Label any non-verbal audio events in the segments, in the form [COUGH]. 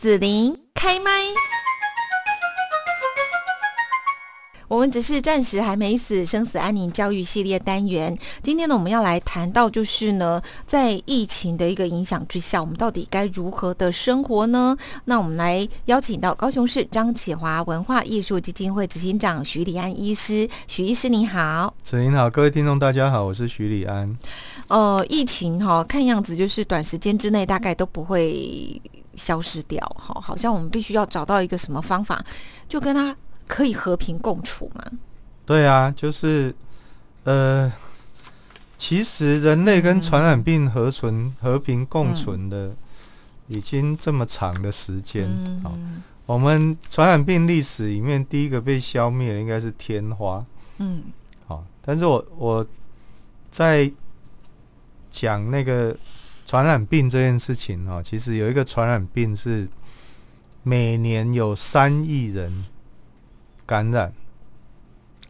子琳开麦。我们只是暂时还没死，生死安宁教育系列单元。今天呢，我们要来谈到就是呢，在疫情的一个影响之下，我们到底该如何的生活呢？那我们来邀请到高雄市张启华文化艺术基金会执行长徐礼安医师，徐医师你好。子琳好，各位听众大家好，我是徐礼安。呃，疫情哈，看样子就是短时间之内大概都不会消失掉哈，好像我们必须要找到一个什么方法，就跟他。可以和平共处嘛？对啊，就是呃，其实人类跟传染病和存和平共存的已经这么长的时间。好，我们传染病历史里面第一个被消灭的应该是天花。嗯，好，但是我我在讲那个传染病这件事情哦，其实有一个传染病是每年有三亿人。感染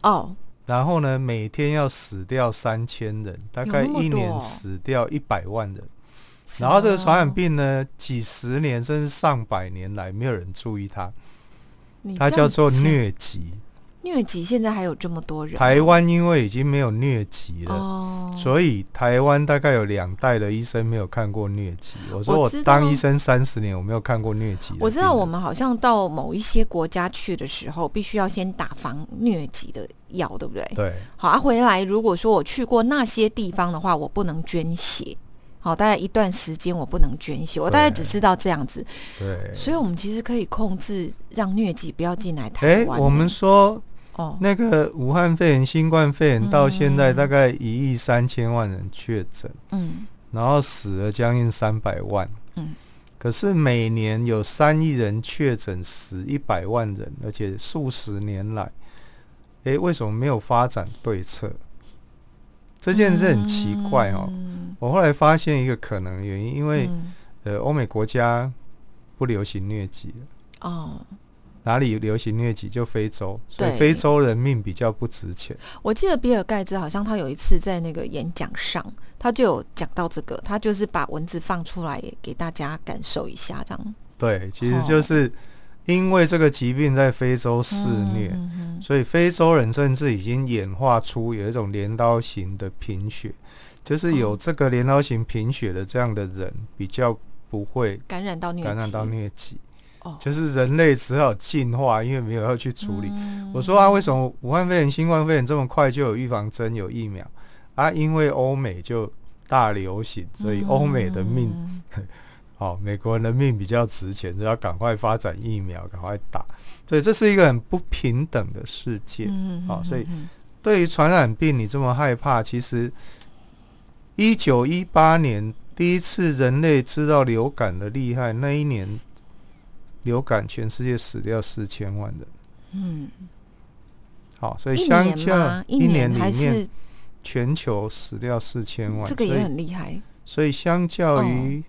哦，然后呢，每天要死掉三千人，大概一年死掉一百万人。然后这个传染病呢，几十年甚至上百年来没有人注意它，它叫做疟疾。疟疾现在还有这么多人？台湾因为已经没有疟疾了，所以台湾大概有两代的医生没有看过疟疾。我说我当医生三十年，我没有看过疟疾。我知道我们好像到某一些国家去的时候，必须要先打防疟疾的药，对不对？对。好啊，回来如果说我去过那些地方的话，我不能捐血。好，大概一段时间我不能捐血，我大概只知道这样子。对。所以我们其实可以控制让疟疾不要进来台湾。我们说。那个武汉肺炎、新冠肺炎到现在大概一亿三千万人确诊，嗯，然后死了将近三百万，嗯，可是每年有三亿人确诊，死一百万人，而且数十年来，哎，为什么没有发展对策？这件事很奇怪哦。我后来发现一个可能原因，因为呃，欧美国家不流行疟疾了。哦。哪里流行疟疾就非洲，所以非洲人命比较不值钱。我记得比尔盖茨好像他有一次在那个演讲上，他就有讲到这个，他就是把文字放出来给大家感受一下，这样。对，其实就是因为这个疾病在非洲肆虐，所以非洲人甚至已经演化出有一种镰刀型的贫血，就是有这个镰刀型贫血的这样的人比较不会感染到感染到疟疾。就是人类只好进化，因为没有要去处理。我说啊，为什么武汉肺炎、新冠肺炎这么快就有预防针、有疫苗啊？因为欧美就大流行，所以欧美的命，好，[LAUGHS] 美国人的命比较值钱，就要赶快发展疫苗，赶快打。所以这是一个很不平等的世界。好，所以对于传染病你这么害怕，其实一九一八年第一次人类知道流感的厉害，那一年。流感，全世界死掉四千万人。嗯，好，所以相较一年里面，全球死掉四千万，这个也很厉害。所以相较于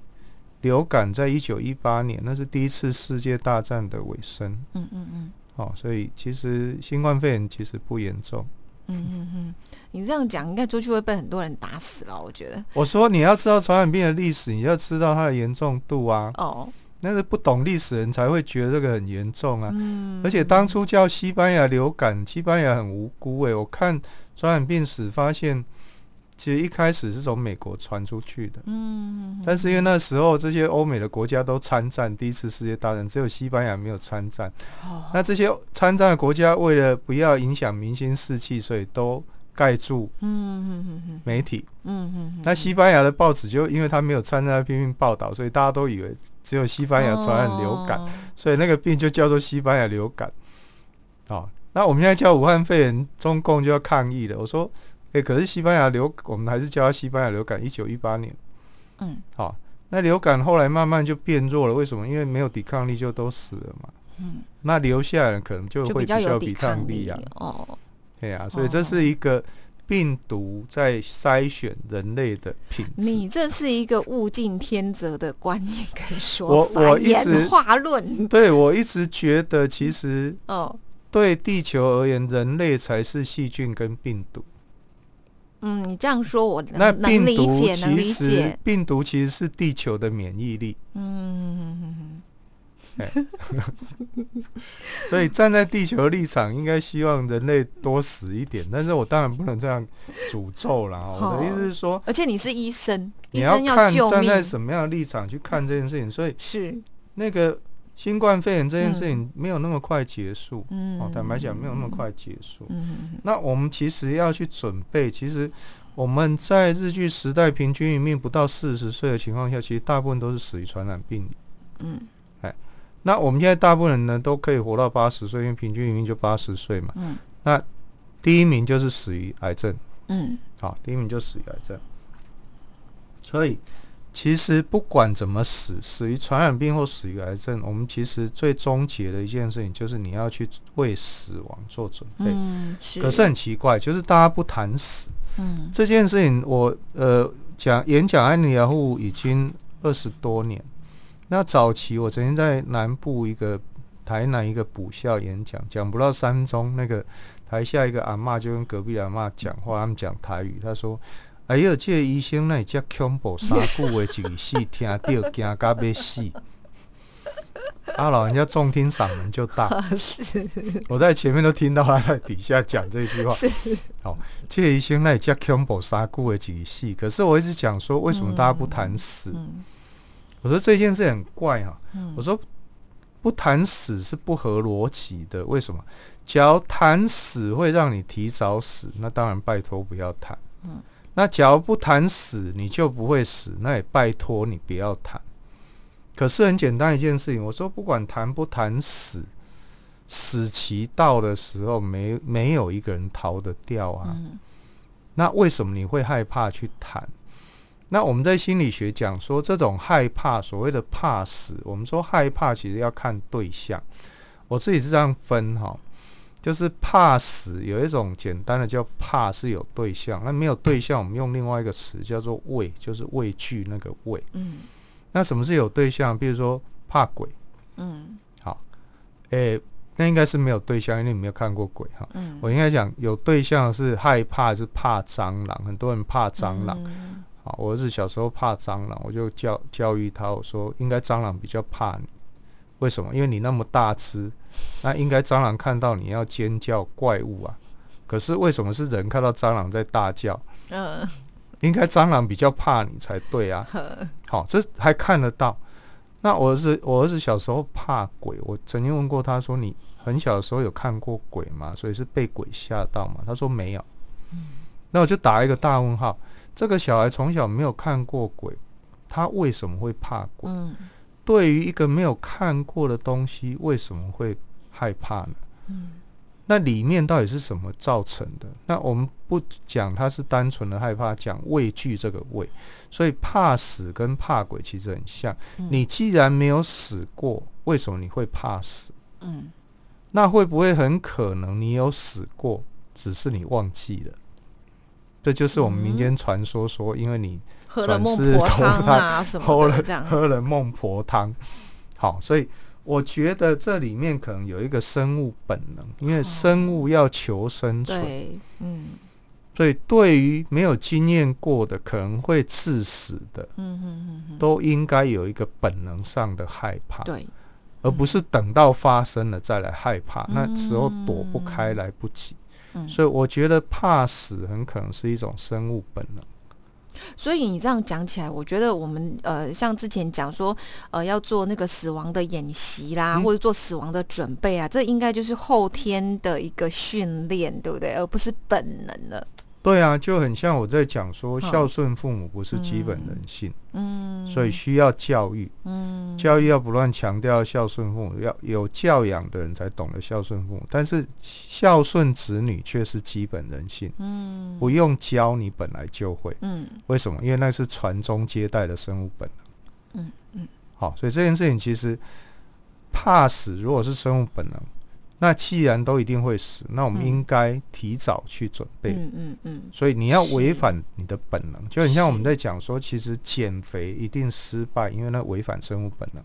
流感，在一九一八年，那是第一次世界大战的尾声。嗯嗯嗯。好，所以其实新冠肺炎其实不严重。嗯嗯嗯，你这样讲，应该出去会被很多人打死了。我觉得，我说你要知道传染病的历史，你要知道它的严重度啊。哦。那是不懂历史人才会觉得这个很严重啊！而且当初叫西班牙流感，西班牙很无辜诶。我看传染病史发现，其实一开始是从美国传出去的。嗯，但是因为那时候这些欧美的国家都参战，第一次世界大战只有西班牙没有参战。哦，那这些参战的国家为了不要影响民心士气，所以都。盖住，嗯媒体，嗯嗯，那西班牙的报纸就因为他没有参加拼命报道，所以大家都以为只有西班牙传染流感，所以那个病就叫做西班牙流感。哦，那我们现在叫武汉肺炎，中共就要抗议了。我说，哎，可是西班牙流，我们还是叫它西班牙流感。一九一八年，嗯，好，那流感后来慢慢就变弱了，为什么？因为没有抵抗力，就都死了嘛。嗯，那留下来可能就会比较有抵抗力啊。哦。对啊，所以这是一个病毒在筛选人类的品质。你这是一个物竞天择的观念可以说法，我我演化论。对我一直觉得，其实哦，对地球而言，人类才是细菌跟病毒。嗯，你这样说，我那病毒其实病毒其实是地球的免疫力。嗯。所以站在地球立场，应该希望人类多死一点。但是我当然不能这样诅咒了。我的意思是说，而且你是医生，你要看站在什么样的立场去看这件事情。所以是那个新冠肺炎这件事情没有那么快结束。嗯，哦坦白讲，没有那么快结束。嗯，那我们其实要去准备。其实我们在日据时代，平均余命不到四十岁的情况下，其实大部分都是死于传染病。嗯。那我们现在大部分人呢都可以活到八十岁，因为平均余命就八十岁嘛。嗯。那第一名就是死于癌症。嗯。好，第一名就死于癌症。所以，其实不管怎么死，死于传染病或死于癌症，我们其实最终结的一件事情就是你要去为死亡做准备。嗯，是。可是很奇怪，就是大家不谈死。嗯。这件事情，我呃讲演讲安利亚户已经二十多年。那早期我曾经在南部一个台南一个补校演讲，讲不到三分钟，那个台下一个阿妈就跟隔壁阿妈讲话，他们讲台语，他说：“哎呀，这个医生那只恐怖三句话一戏，听到惊到要死。[LAUGHS] ”啊，老人家重听嗓门就大，[LAUGHS] 是。我在前面都听到他在底下讲这句话。是。好，这个医生那只恐怖三句话一戏，可是我一直讲说，为什么大家不谈死？我说这件事很怪哈，我说不谈死是不合逻辑的。为什么？假如谈死会让你提早死，那当然拜托不要谈。嗯，那假如不谈死你就不会死，那也拜托你不要谈。可是很简单一件事情，我说不管谈不谈死，死期到的时候，没没有一个人逃得掉啊。那为什么你会害怕去谈？那我们在心理学讲说，这种害怕，所谓的怕死，我们说害怕其实要看对象。我自己是这样分哈，就是怕死有一种简单的叫怕是有对象，那没有对象，我们用另外一个词叫做畏，就是畏惧那个畏。嗯。那什么是有对象？比如说怕鬼。嗯。好。诶，那应该是没有对象，因为你没有看过鬼哈。嗯。我应该讲有对象是害怕，是怕蟑螂，很多人怕蟑螂。好，我儿子小时候怕蟑螂，我就教教育他，我说应该蟑螂比较怕你，为什么？因为你那么大只，那应该蟑螂看到你要尖叫怪物啊。可是为什么是人看到蟑螂在大叫？嗯，应该蟑螂比较怕你才对啊。好，这还看得到。那我儿子，我儿子小时候怕鬼，我曾经问过他说：“你很小的时候有看过鬼吗？所以是被鬼吓到吗？”他说没有。那我就打一个大问号。这个小孩从小没有看过鬼，他为什么会怕鬼？嗯，对于一个没有看过的东西，为什么会害怕呢？嗯，那里面到底是什么造成的？那我们不讲他是单纯的害怕，讲畏惧这个畏，所以怕死跟怕鬼其实很像。你既然没有死过，为什么你会怕死？嗯，那会不会很可能你有死过，只是你忘记了？这就是我们民间传说说，因为你喝了孟婆汤啊什么的，这样。喝了孟婆汤，好，所以我觉得这里面可能有一个生物本能，因为生物要求生存，嗯，所以对于没有经验过的，可能会致死的，嗯嗯嗯，都应该有一个本能上的害怕，对，而不是等到发生了再来害怕，那时候躲不开，来不及。所以我觉得怕死很可能是一种生物本能。所以你这样讲起来，我觉得我们呃，像之前讲说，呃，要做那个死亡的演习啦，或者做死亡的准备啊，这应该就是后天的一个训练，对不对？而不是本能了。对啊，就很像我在讲说，孝顺父母不是基本人性，嗯，所以需要教育，嗯，教育要不断强调孝顺父母，要有教养的人才懂得孝顺父母，但是孝顺子女却是基本人性，嗯，不用教你本来就会，嗯，为什么？因为那是传宗接代的生物本能，嗯嗯，好，所以这件事情其实怕死，如果是生物本能。那既然都一定会死，那我们应该提早去准备。嗯嗯嗯。所以你要违反你的本能，就很像我们在讲说，其实减肥一定失败，因为那违反生物本能。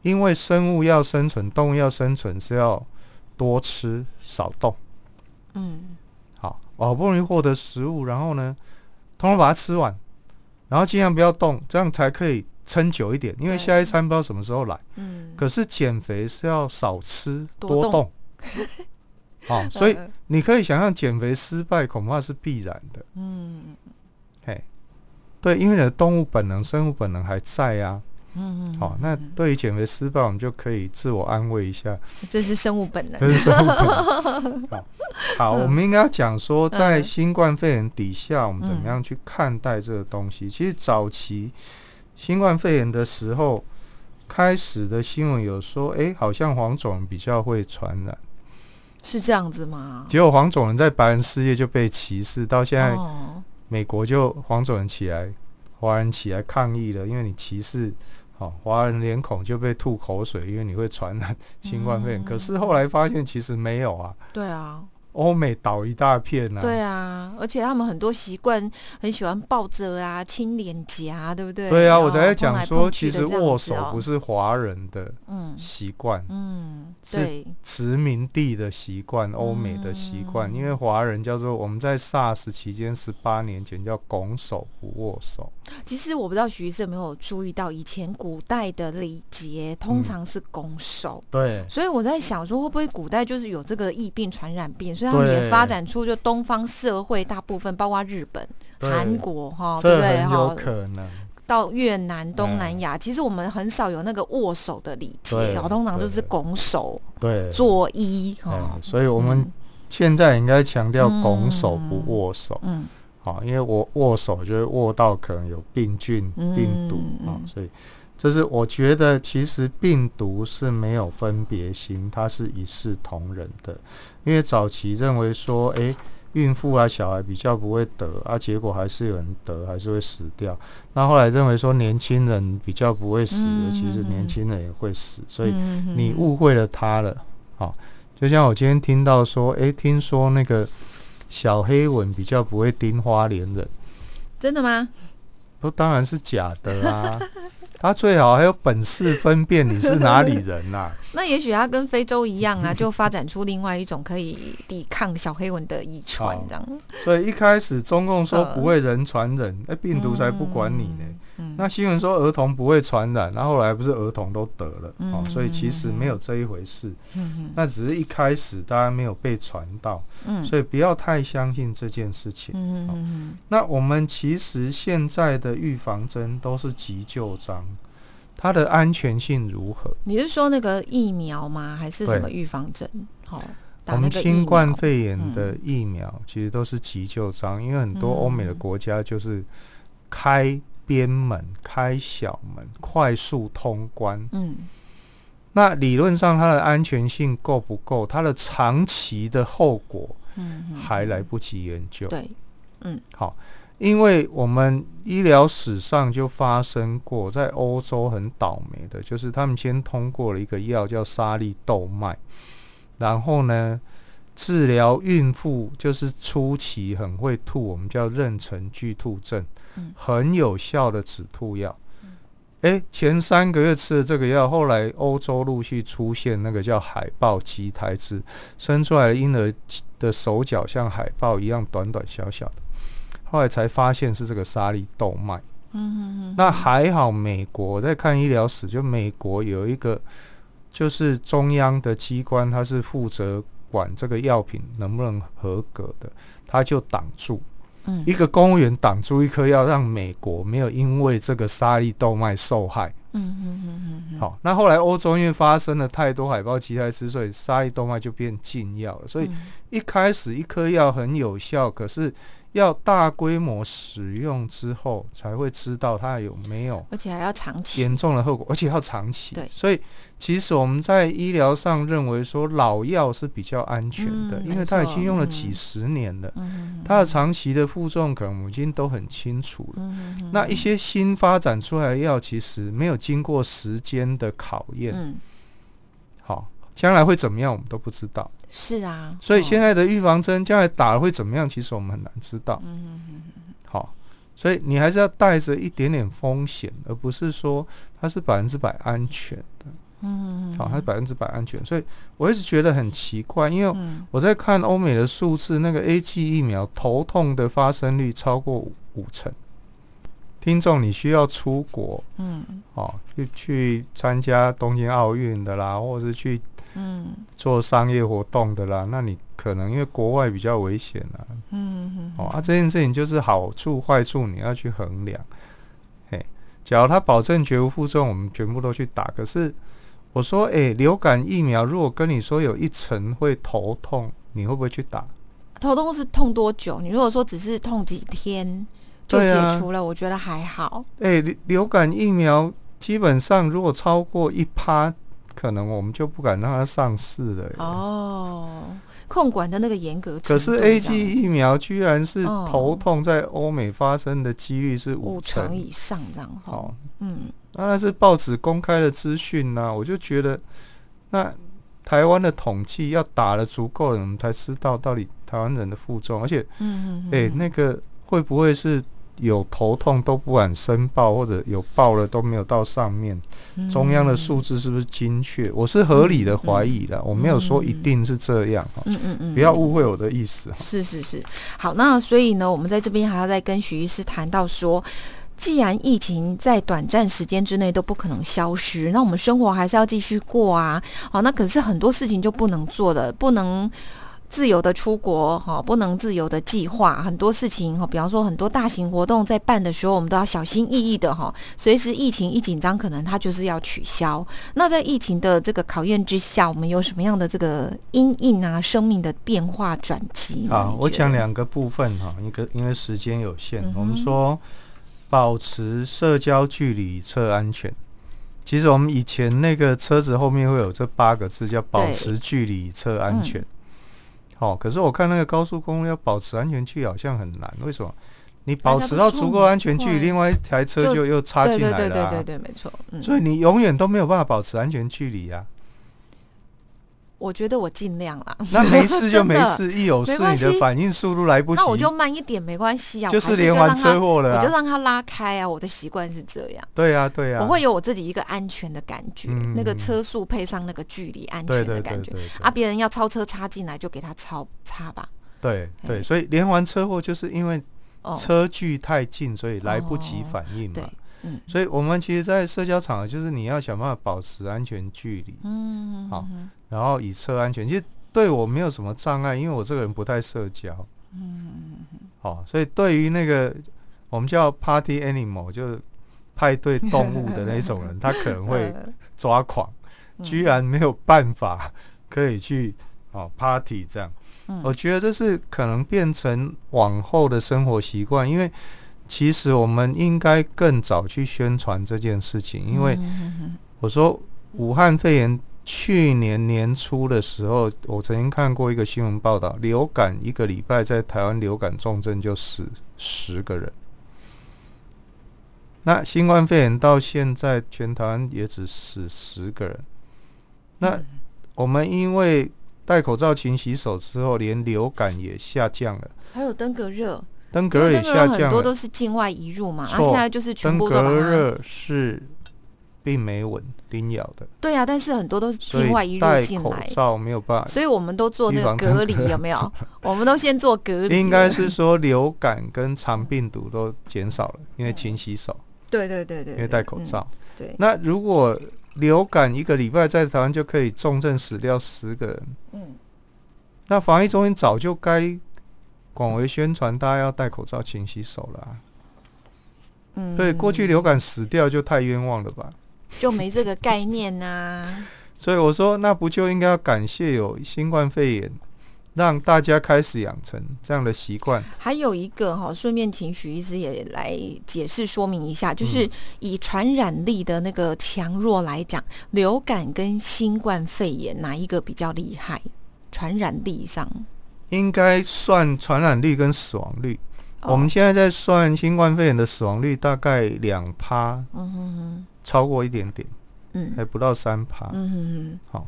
因为生物要生存，动物要生存是要多吃少动。嗯。好，好不容易获得食物，然后呢，通通把它吃完，然后尽量不要动，这样才可以撑久一点，因为下一餐不知道什么时候来。嗯。可是减肥是要少吃多动。好，[LAUGHS] 所以你可以想象减肥失败恐怕是必然的。嗯。嘿，对，因为你的动物本能、生物本能还在啊。嗯嗯。好，那对于减肥失败，我们就可以自我安慰一下。这是生物本能。这是生物本能。[LAUGHS] 好，好，我们应该要讲说，在新冠肺炎底下，我们怎么样去看待这个东西？其实早期。新冠肺炎的时候，开始的新闻有说，哎，好像黄种人比较会传染，是这样子吗？结果黄种人在白人世界就被歧视，到现在美国就黄种人起来，华人起来抗议了，因为你歧视，好，华人脸孔就被吐口水，因为你会传染新冠肺炎。可是后来发现其实没有啊，对啊。欧美倒一大片呢，对啊，而且他们很多习惯很喜欢抱着啊，亲脸颊，对不对？对啊，我才在讲说，其实握手不是华人的习惯，嗯，是殖民地的习惯，欧美的习惯。因为华人叫做我们在 SARS 期间十八年前叫拱手不握手。其实我不知道徐医生有没有注意到，以前古代的礼节通常是拱手，对，所以我在想说，会不会古代就是有这个疫病传染病，所以。他们也发展出就东方社会大部分，包括日本、韩国，哈，对不对？哈，可能。到越南、东南亚，其实我们很少有那个握手的礼节，然后通常都是拱手，对，作揖，哈。所以我们现在应该强调拱手不握手，嗯，好，因为我握手就会握到可能有病菌、病毒啊，所以。就是我觉得，其实病毒是没有分别心，它是一视同仁的。因为早期认为说，诶，孕妇啊、小孩比较不会得啊，结果还是有人得，还是会死掉。那后来认为说，年轻人比较不会死，其实年轻人也会死，所以你误会了他了。好，就像我今天听到说，诶，听说那个小黑蚊比较不会叮花莲人，真的吗？不，当然是假的啊。他最好还有本事分辨你是哪里人呐？[LAUGHS] 那也许他跟非洲一样啊，就发展出另外一种可以抵抗小黑蚊的遗传这样。所以一开始中共说不会人传人，哎，病毒才不管你呢。那新闻说儿童不会传染，那后来不是儿童都得了哦，所以其实没有这一回事。嗯那只是一开始大家没有被传到，嗯，所以不要太相信这件事情。嗯嗯那我们其实现在的预防针都是急救章，它的安全性如何？你是说那个疫苗吗？还是什么预防针？好，我们新冠肺炎的疫苗其实都是急救章，因为很多欧美的国家就是开。边门开小门，快速通关。嗯，那理论上它的安全性够不够？它的长期的后果，嗯，还来不及研究。对，嗯，好，因为我们医疗史上就发生过，在欧洲很倒霉的，就是他们先通过了一个药叫沙利豆麦，然后呢，治疗孕妇就是初期很会吐，我们叫妊娠剧吐症。很有效的止吐药，哎，前三个月吃的这个药，后来欧洲陆续出现那个叫海豹畸胎质，生出来的婴儿的手脚像海豹一样短短小小的，后来才发现是这个沙利豆麦。嗯那还好，美国在看医疗史，就美国有一个就是中央的机关，它是负责管这个药品能不能合格的，他就挡住。嗯一个公务员挡住一颗药，让美国没有因为这个沙粒豆麦受害。嗯嗯嗯嗯。好，那后来欧洲因为发生了太多海豹奇胎之所以沙粒豆麦就变禁药了。所以一开始一颗药很有效，可是。要大规模使用之后，才会知道它有没有，而且还要长期。严重的后果，而且要长期。对，所以其实我们在医疗上认为说老药是比较安全的，因为它已经用了几十年了，它的长期的负重可能已经都很清楚了。那一些新发展出来的药，其实没有经过时间的考验，好。将来会怎么样，我们都不知道。是啊，所以现在的预防针将来打了会怎么样，其实我们很难知道。嗯嗯嗯好，所以你还是要带着一点点风险，而不是说它是百分之百安全的。嗯嗯好，它是百分之百安全。所以我一直觉得很奇怪，因为我在看欧美的数字，那个 A G 疫苗头痛的发生率超过五成。听众你需要出国，嗯，哦，去去参加东京奥运的啦，或者是去嗯做商业活动的啦，那你可能因为国外比较危险啊，嗯嗯，哦啊，这件事情就是好处坏处你要去衡量。嘿，假如他保证绝无副作用，我们全部都去打。可是我说，哎，流感疫苗如果跟你说有一层会头痛，你会不会去打？头痛是痛多久？你如果说只是痛几天就解除了，我觉得还好。哎，流流感疫苗基本上如果超过一趴，可能我们就不敢让它上市了。哦，控管的那个严格。可是 A G 疫苗居然是头痛在欧美发生的几率是五成以上，这样哦。嗯，那是报纸公开的资讯呐，我就觉得那。台湾的统计要打了足够人，我们才知道到底台湾人的负重，而且，嗯哎，那个会不会是有头痛都不敢申报，或者有报了都没有到上面？中央的数字是不是精确？我是合理的怀疑的，我没有说一定是这样哈。嗯嗯嗯，不要误会我的意思。是是是，好，那所以呢，我们在这边还要再跟徐医师谈到说。既然疫情在短暂时间之内都不可能消失，那我们生活还是要继续过啊。好，那可是很多事情就不能做了，不能自由的出国，哈，不能自由的计划很多事情，哈，比方说很多大型活动在办的时候，我们都要小心翼翼的，哈，随时疫情一紧张，可能它就是要取消。那在疫情的这个考验之下，我们有什么样的这个阴影啊？生命的变化转机？啊，我讲两个部分哈，一个因为时间有限，我们说。保持社交距离测安全。其实我们以前那个车子后面会有这八个字，叫保持距离测安全。好，可是我看那个高速公路要保持安全距离好像很难，为什么？你保持到足够安全距离，另外一台车就又插进来了。对对对对对，没错。所以你永远都没有办法保持安全距离啊。我觉得我尽量啦。[LAUGHS] 那没事就没事，[LAUGHS] 一有事你的反应速度来不及，那我就慢一点没关系啊。就是连环车祸了，我就让他拉开啊。我的习惯是这样。对啊，对啊。我会有我自己一个安全的感觉，那个车速配上那个距离，安全的感觉。啊，别人要超车插进来就给他超插吧。对对，所以连环车祸就是因为车距太近，所以来不及反应嘛。嗯，所以我们其实，在社交场合，就是你要想办法保持安全距离。嗯，好。然后以测安全，其实对我没有什么障碍，因为我这个人不太社交。嗯好，所以对于那个我们叫 party animal，就是派对动物的那种人，[LAUGHS] 他可能会抓狂，居然没有办法可以去哦 party 这样。我觉得这是可能变成往后的生活习惯，因为其实我们应该更早去宣传这件事情，因为我说武汉肺炎。去年年初的时候，我曾经看过一个新闻报道，流感一个礼拜在台湾流感重症就死十个人。那新冠肺炎到现在全台湾也只死十个人。那我们因为戴口罩、勤洗手之后，连流感也下降了。还有登革热，登革热也下降，很多都是境外移入嘛。啊，现在就是全部都登革热是。并没稳叮咬的，对啊，但是很多都是境外一入进来，口罩没有办法，所以我们都做那个隔离，有没有？我们都先做隔离。[LAUGHS] 应该是说流感跟肠病毒都减少了，因为勤洗手。对对对对，因为戴口罩。对。那如果流感一个礼拜在台湾就可以重症死掉十个人，嗯，那防疫中心早就该广为宣传，大家要戴口罩、勤洗手了。嗯，对，过去流感死掉就太冤枉了吧？就没这个概念呐，[LAUGHS] 所以我说，那不就应该要感谢有新冠肺炎，让大家开始养成这样的习惯。还有一个哈，顺便请许医师也来解释说明一下，就是以传染力的那个强弱来讲，流感跟新冠肺炎哪一个比较厉害？传染力上应该算传染率跟死亡率。我们现在在算新冠肺炎的死亡率，大概两趴。嗯哼哼。超过一点点，嗯，还不到三趴，嗯好，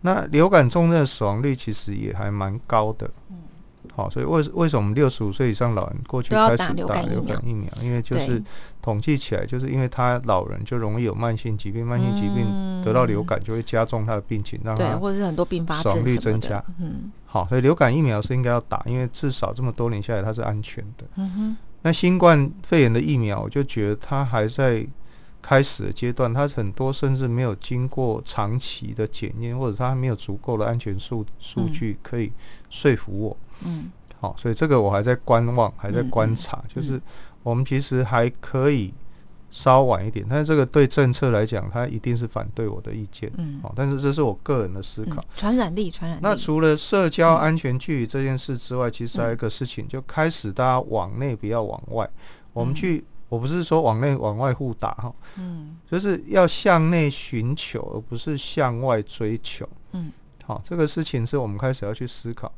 那流感重症的死亡率其实也还蛮高的，嗯，好，所以为为什么六十五岁以上老人过去开始打流感疫苗？因为就是统计起来，就是因为他老人就容易有慢性疾病，慢性疾病得到流感就会加重他的病情，让他或者是很多并发症率增加，嗯，好，所以流感疫苗是应该要打，因为至少这么多年下来它是安全的，嗯哼，那新冠肺炎的疫苗，我就觉得它还在开始的阶段，它很多甚至没有经过长期的检验，或者它还没有足够的安全数数据可以说服我。嗯，好，所以这个我还在观望，还在观察，就是我们其实还可以。稍晚一点，但是这个对政策来讲，它一定是反对我的意见。嗯，好，但是这是我个人的思考。传染力，传染力。那除了社交安全距离这件事之外，其实还有一个事情，就开始大家往内不要往外。我们去，我不是说往内往外互打哈，嗯，就是要向内寻求，而不是向外追求。嗯，好，这个事情是我们开始要去思考。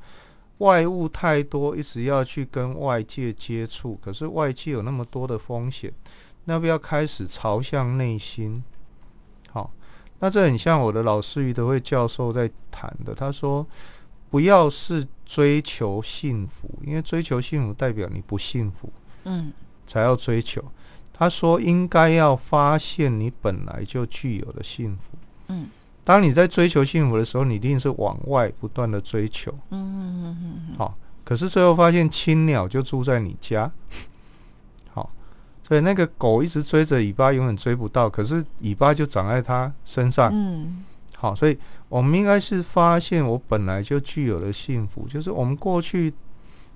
外物太多，一直要去跟外界接触，可是外界有那么多的风险。那不要开始朝向内心？好，那这很像我的老师余德惠教授在谈的。他说，不要是追求幸福，因为追求幸福代表你不幸福，嗯，才要追求。他说，应该要发现你本来就具有的幸福。嗯，当你在追求幸福的时候，你一定是往外不断的追求。嗯嗯嗯嗯。好，可是最后发现青鸟就住在你家。[LAUGHS] 好，所以，那个狗一直追着尾巴，永远追不到。可是尾巴就长在它身上。嗯，好，所以我们应该是发现我本来就具有的幸福，就是我们过去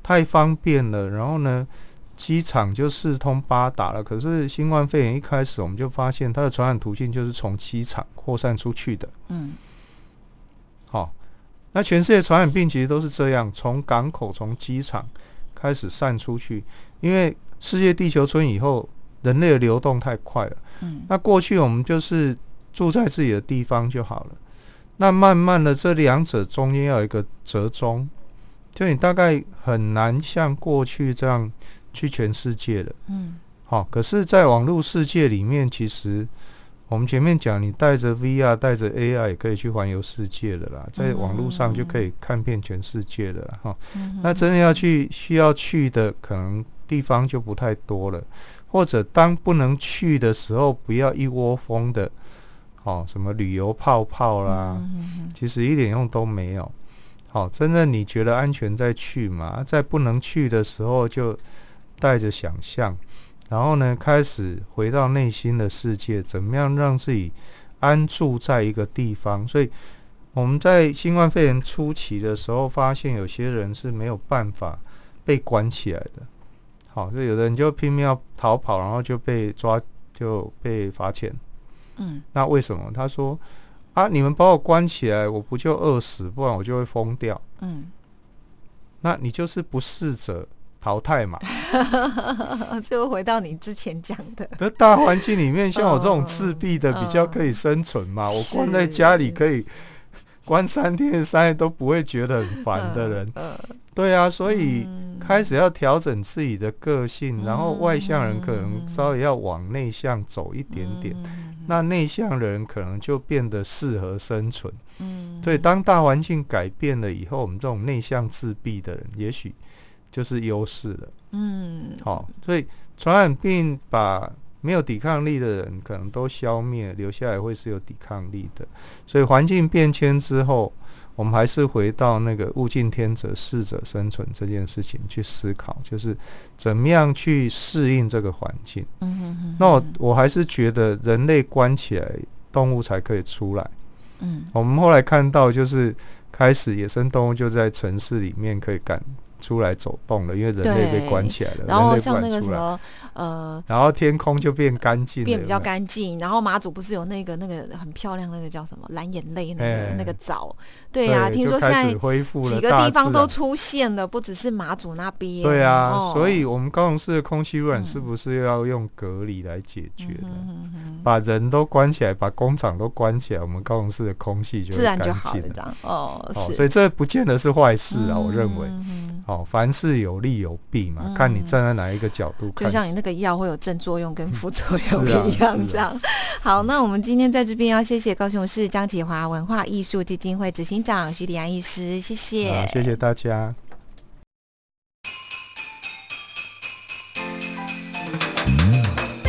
太方便了，然后呢，机场就四通八达了。可是新冠肺炎一开始，我们就发现它的传染途径就是从机场扩散出去的。嗯，好，那全世界传染病其实都是这样，从港口、从机场开始散出去，因为。世界地球村以后，人类的流动太快了。嗯，那过去我们就是住在自己的地方就好了。那慢慢的，这两者中间要有一个折中，就你大概很难像过去这样去全世界了。嗯，好，可是，在网络世界里面，其实我们前面讲，你带着 VR、带着 AI 也可以去环游世界的啦，在网络上就可以看遍全世界的哈。那真的要去需要去的，可能。地方就不太多了，或者当不能去的时候，不要一窝蜂的，哦，什么旅游泡泡啦，其实一点用都没有。好，真的你觉得安全再去嘛，在不能去的时候就带着想象，然后呢，开始回到内心的世界，怎么样让自己安住在一个地方？所以我们在新冠肺炎初期的时候，发现有些人是没有办法被关起来的。好，就有的人就拼命要逃跑，然后就被抓，就被罚钱。嗯，那为什么？他说啊，你们把我关起来，我不就饿死，不然我就会疯掉。嗯，那你就是不适者淘汰嘛。[LAUGHS] 就回到你之前讲的，那大环境里面，像我这种自闭的，比较可以生存嘛。我关在家里可以关三天三夜都不会觉得很烦的人。对啊，所以开始要调整自己的个性，然后外向人可能稍微要往内向走一点点，那内向人可能就变得适合生存。嗯，所以当大环境改变了以后，我们这种内向自闭的人，也许就是优势了。嗯，好，所以传染病把没有抵抗力的人可能都消灭，留下来会是有抵抗力的。所以环境变迁之后。我们还是回到那个物竞天择、适者生存这件事情去思考，就是怎么样去适应这个环境。嗯哼哼。那我我还是觉得人类关起来，动物才可以出来。嗯。我们后来看到，就是开始野生动物就在城市里面可以干。出来走动了，因为人类被关起来了。然后像那个什么，呃，然后天空就变干净，变比较干净。然后马祖不是有那个那个很漂亮那个叫什么蓝眼泪那个那个藻？对呀，听说现在恢复了，几个地方都出现了，不只是马祖那边。对啊，所以我们高雄市的空气污染是不是要用隔离来解决呢？把人都关起来，把工厂都关起来，我们高雄市的空气就自然就好了。这样哦，所以这不见得是坏事啊，我认为。哦，凡事有利有弊嘛，看你站在哪一个角度看。就像你那个药会有正作用跟副 [LAUGHS] 作用一样，这样。好，那我们今天在这边要谢谢高雄市张启华文化艺术基金会执行长徐迪安医师，谢谢，谢谢大家。